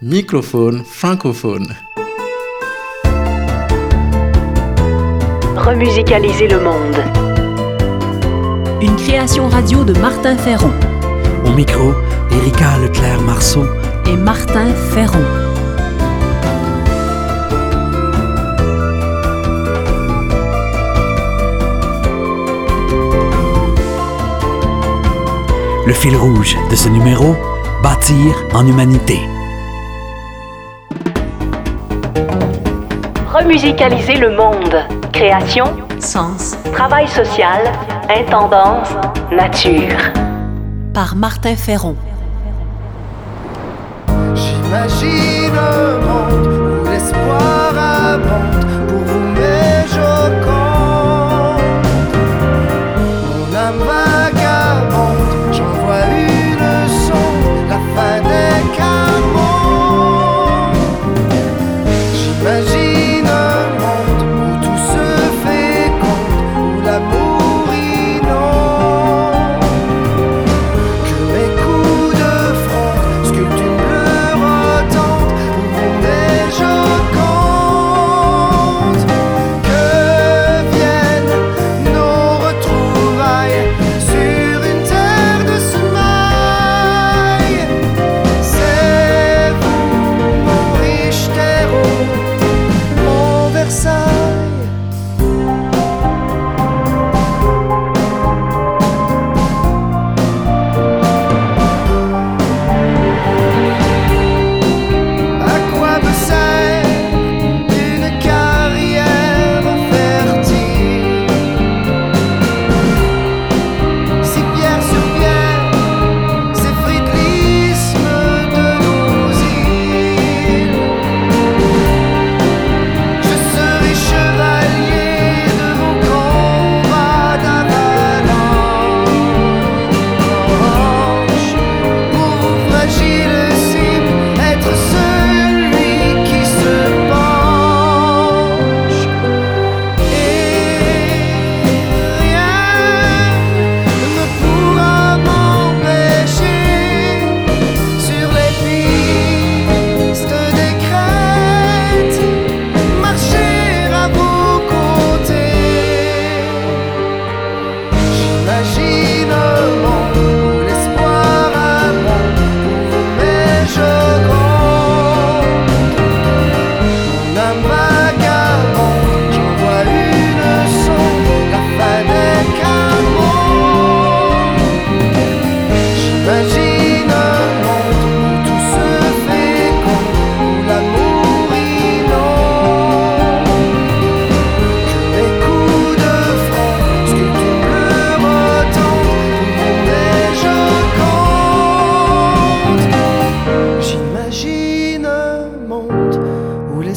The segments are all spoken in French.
Microphone francophone. Remusicaliser le monde. Une création radio de Martin Ferron Au micro, Erika Leclerc-Marceau. et Martin Ferron. Le fil rouge de ce numéro, bâtir en humanité. Remusicaliser le monde. Création, Sens travail social, intendance, nature. par Martin Ferron. J'imagine un monde où l'espoir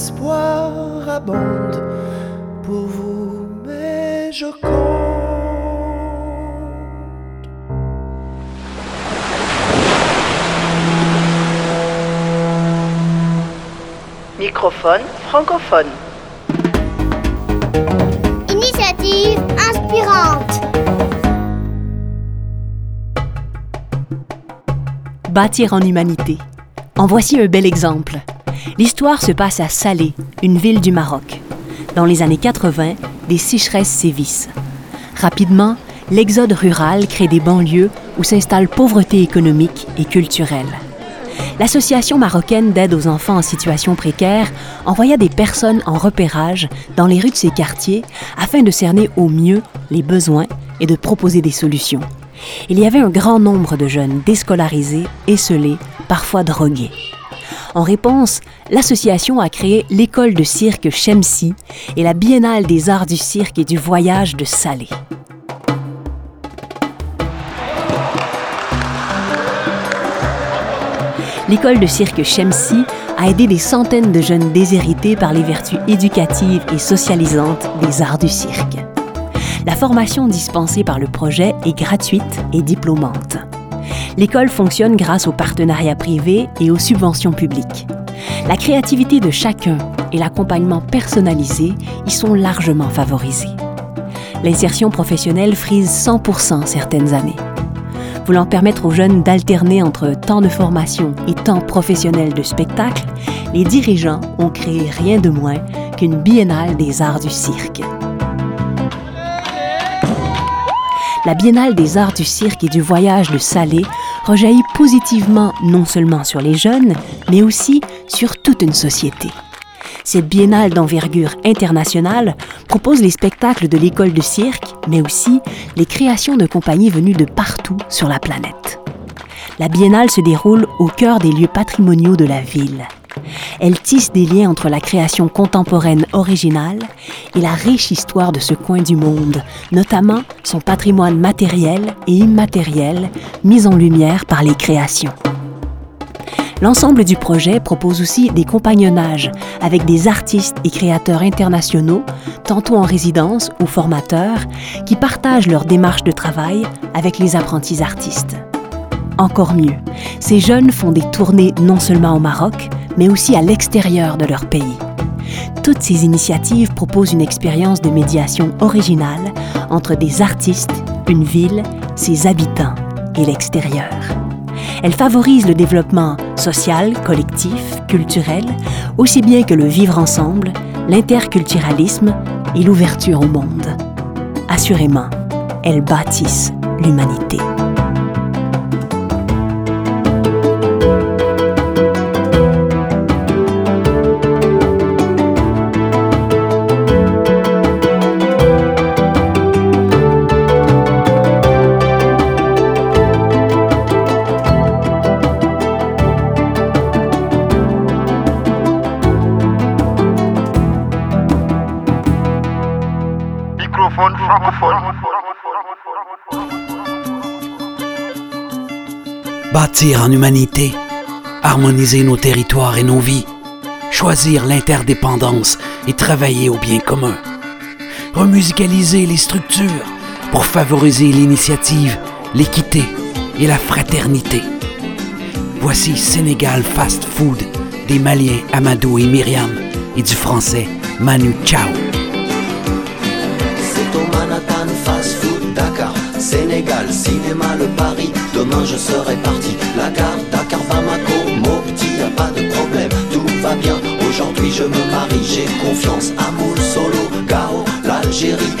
l'espoir abonde pour vous, mes jocondes. Microphone francophone. Initiative inspirante. Bâtir en humanité. En voici un bel exemple. L'histoire se passe à Salé, une ville du Maroc. Dans les années 80, des sécheresses sévissent. Rapidement, l'exode rural crée des banlieues où s'installe pauvreté économique et culturelle. L'Association marocaine d'aide aux enfants en situation précaire envoya des personnes en repérage dans les rues de ces quartiers afin de cerner au mieux les besoins et de proposer des solutions. Il y avait un grand nombre de jeunes déscolarisés, esselés, parfois drogués. En réponse, l'association a créé l'école de cirque Chemsi et la Biennale des arts du cirque et du voyage de Salé. L'école de cirque Chemsi a aidé des centaines de jeunes déshérités par les vertus éducatives et socialisantes des arts du cirque. La formation dispensée par le projet est gratuite et diplômante. L'école fonctionne grâce aux partenariats privés et aux subventions publiques. La créativité de chacun et l'accompagnement personnalisé y sont largement favorisés. L'insertion professionnelle frise 100% certaines années. Voulant permettre aux jeunes d'alterner entre temps de formation et temps professionnel de spectacle, les dirigeants ont créé rien de moins qu'une biennale des arts du cirque. La biennale des arts du cirque et du voyage de Salé rejaillit positivement non seulement sur les jeunes, mais aussi sur toute une société. Cette biennale d'envergure internationale propose les spectacles de l'école de cirque, mais aussi les créations de compagnies venues de partout sur la planète. La biennale se déroule au cœur des lieux patrimoniaux de la ville. Elle tisse des liens entre la création contemporaine originale et la riche histoire de ce coin du monde, notamment son patrimoine matériel et immatériel mis en lumière par les créations. L'ensemble du projet propose aussi des compagnonnages avec des artistes et créateurs internationaux, tantôt en résidence ou formateurs, qui partagent leur démarche de travail avec les apprentis artistes. Encore mieux, ces jeunes font des tournées non seulement au Maroc, mais aussi à l'extérieur de leur pays. Toutes ces initiatives proposent une expérience de médiation originale entre des artistes, une ville, ses habitants et l'extérieur. Elle favorise le développement social, collectif, culturel, aussi bien que le vivre ensemble, l'interculturalisme et l'ouverture au monde. Assurément, elles bâtissent l'humanité. En humanité, harmoniser nos territoires et nos vies, choisir l'interdépendance et travailler au bien commun. Remusicaliser les structures pour favoriser l'initiative, l'équité et la fraternité. Voici Sénégal Fast Food des Maliens Amadou et Myriam et du français Manu Chao. C'est au Manhattan Fast Food Dakar Sénégal, cinéma, le Paris Demain je serai parti. La gare, Dakar, Bamako, Mopti y a pas de problème, tout va bien. Aujourd'hui je me marie, j'ai confiance Amour, Solo, Gao, l'Algérie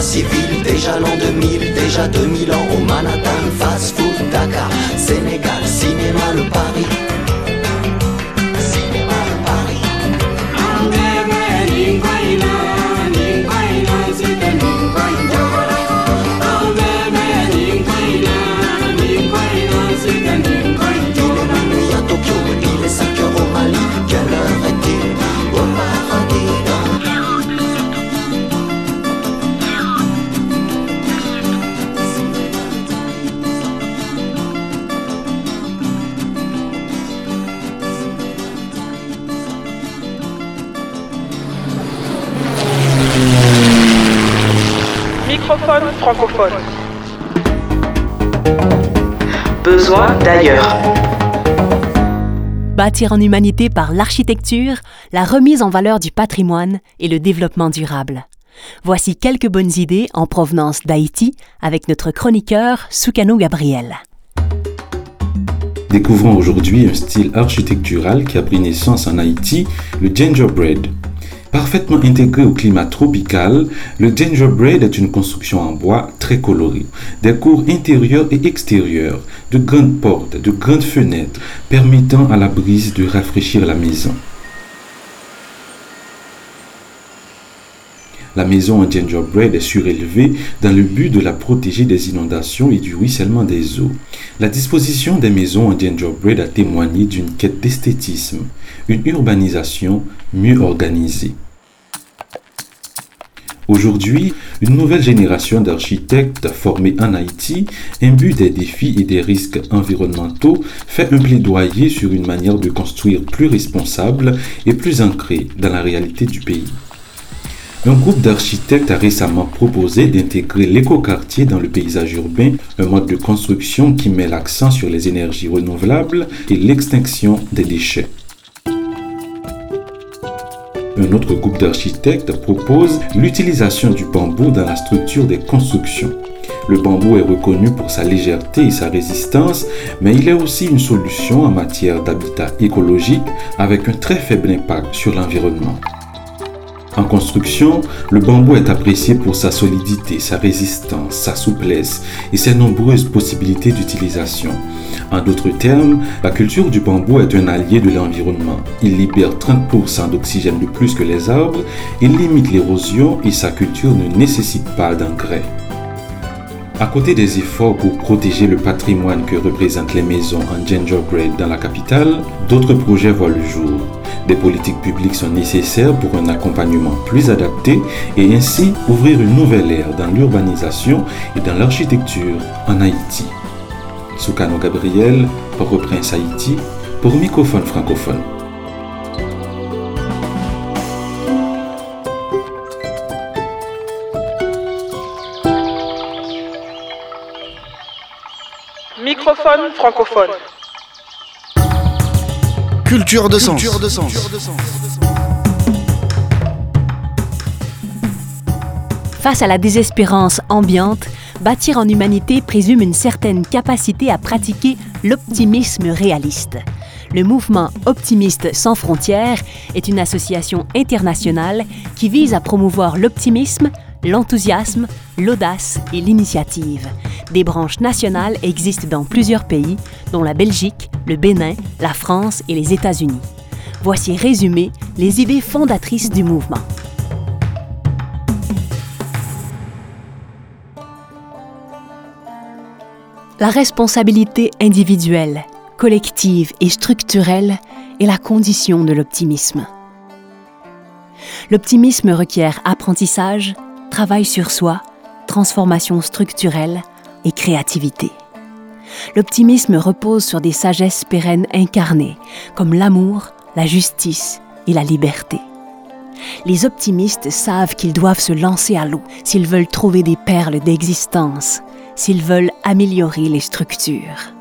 civil Déjà l'an 2000, déjà 2000 ans Au Manhattan Fast Food Dakar Sénégal, cinéma, le Paris francophone. Besoin d'ailleurs. Bâtir en humanité par l'architecture, la remise en valeur du patrimoine et le développement durable. Voici quelques bonnes idées en provenance d'Haïti avec notre chroniqueur Soukano Gabriel. Découvrons aujourd'hui un style architectural qui a pris naissance en Haïti, le gingerbread. Parfaitement intégré au climat tropical, le gingerbread est une construction en bois très colorée. Des cours intérieurs et extérieurs, de grandes portes, de grandes fenêtres permettant à la brise de rafraîchir la maison. La maison en gingerbread est surélevée dans le but de la protéger des inondations et du ruissellement des eaux. La disposition des maisons en gingerbread a témoigné d'une quête d'esthétisme, une urbanisation mieux organisée. Aujourd'hui, une nouvelle génération d'architectes formés en Haïti, imbus des défis et des risques environnementaux, fait un plaidoyer sur une manière de construire plus responsable et plus ancrée dans la réalité du pays. Un groupe d'architectes a récemment proposé d'intégrer l'écoquartier dans le paysage urbain, un mode de construction qui met l'accent sur les énergies renouvelables et l'extinction des déchets. Un autre groupe d'architectes propose l'utilisation du bambou dans la structure des constructions. Le bambou est reconnu pour sa légèreté et sa résistance, mais il est aussi une solution en matière d'habitat écologique avec un très faible impact sur l'environnement. En construction, le bambou est apprécié pour sa solidité, sa résistance, sa souplesse et ses nombreuses possibilités d'utilisation. En d'autres termes, la culture du bambou est un allié de l'environnement. Il libère 30% d'oxygène de plus que les arbres, il limite l'érosion et sa culture ne nécessite pas d'engrais. À côté des efforts pour protéger le patrimoine que représentent les maisons en gingerbread dans la capitale, d'autres projets voient le jour. Des politiques publiques sont nécessaires pour un accompagnement plus adapté et ainsi ouvrir une nouvelle ère dans l'urbanisation et dans l'architecture en Haïti. Soukano Gabriel, Port-au-Prince Haïti, pour Microphone francophone. Microphone francophone. Culture de sens. Face à la désespérance ambiante, Bâtir en humanité présume une certaine capacité à pratiquer l'optimisme réaliste. Le mouvement Optimiste sans frontières est une association internationale qui vise à promouvoir l'optimisme, l'enthousiasme, l'audace et l'initiative. Des branches nationales existent dans plusieurs pays, dont la Belgique, le Bénin, la France et les États-Unis. Voici résumées les idées fondatrices du mouvement. La responsabilité individuelle, collective et structurelle est la condition de l'optimisme. L'optimisme requiert apprentissage, travail sur soi, transformation structurelle et créativité. L'optimisme repose sur des sagesses pérennes incarnées, comme l'amour, la justice et la liberté. Les optimistes savent qu'ils doivent se lancer à l'eau s'ils veulent trouver des perles d'existence, s'ils veulent améliorer les structures.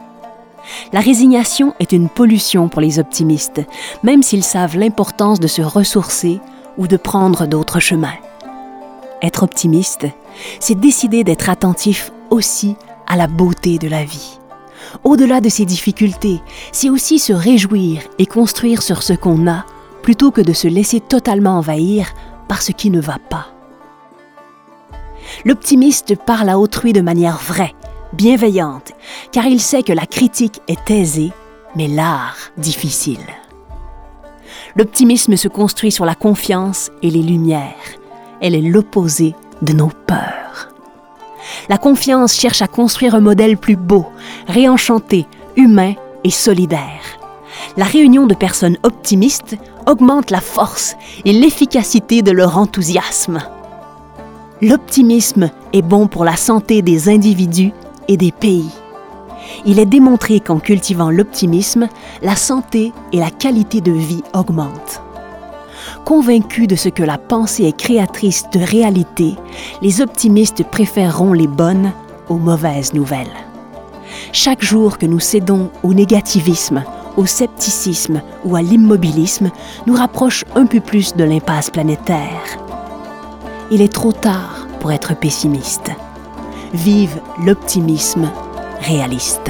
La résignation est une pollution pour les optimistes, même s'ils savent l'importance de se ressourcer ou de prendre d'autres chemins. Être optimiste, c'est décider d'être attentif aussi à la beauté de la vie. Au-delà de ses difficultés, c'est aussi se réjouir et construire sur ce qu'on a plutôt que de se laisser totalement envahir par ce qui ne va pas. L'optimiste parle à autrui de manière vraie, bienveillante, car il sait que la critique est aisée, mais l'art difficile. L'optimisme se construit sur la confiance et les lumières. Elle est l'opposé de nos peurs. La confiance cherche à construire un modèle plus beau, réenchanté, humain et solidaire. La réunion de personnes optimistes augmente la force et l'efficacité de leur enthousiasme. L'optimisme est bon pour la santé des individus et des pays. Il est démontré qu'en cultivant l'optimisme, la santé et la qualité de vie augmentent. Convaincus de ce que la pensée est créatrice de réalité, les optimistes préféreront les bonnes aux mauvaises nouvelles. Chaque jour que nous cédons au négativisme, au scepticisme ou à l'immobilisme nous rapproche un peu plus de l'impasse planétaire. Il est trop tard pour être pessimiste. Vive l'optimisme réaliste.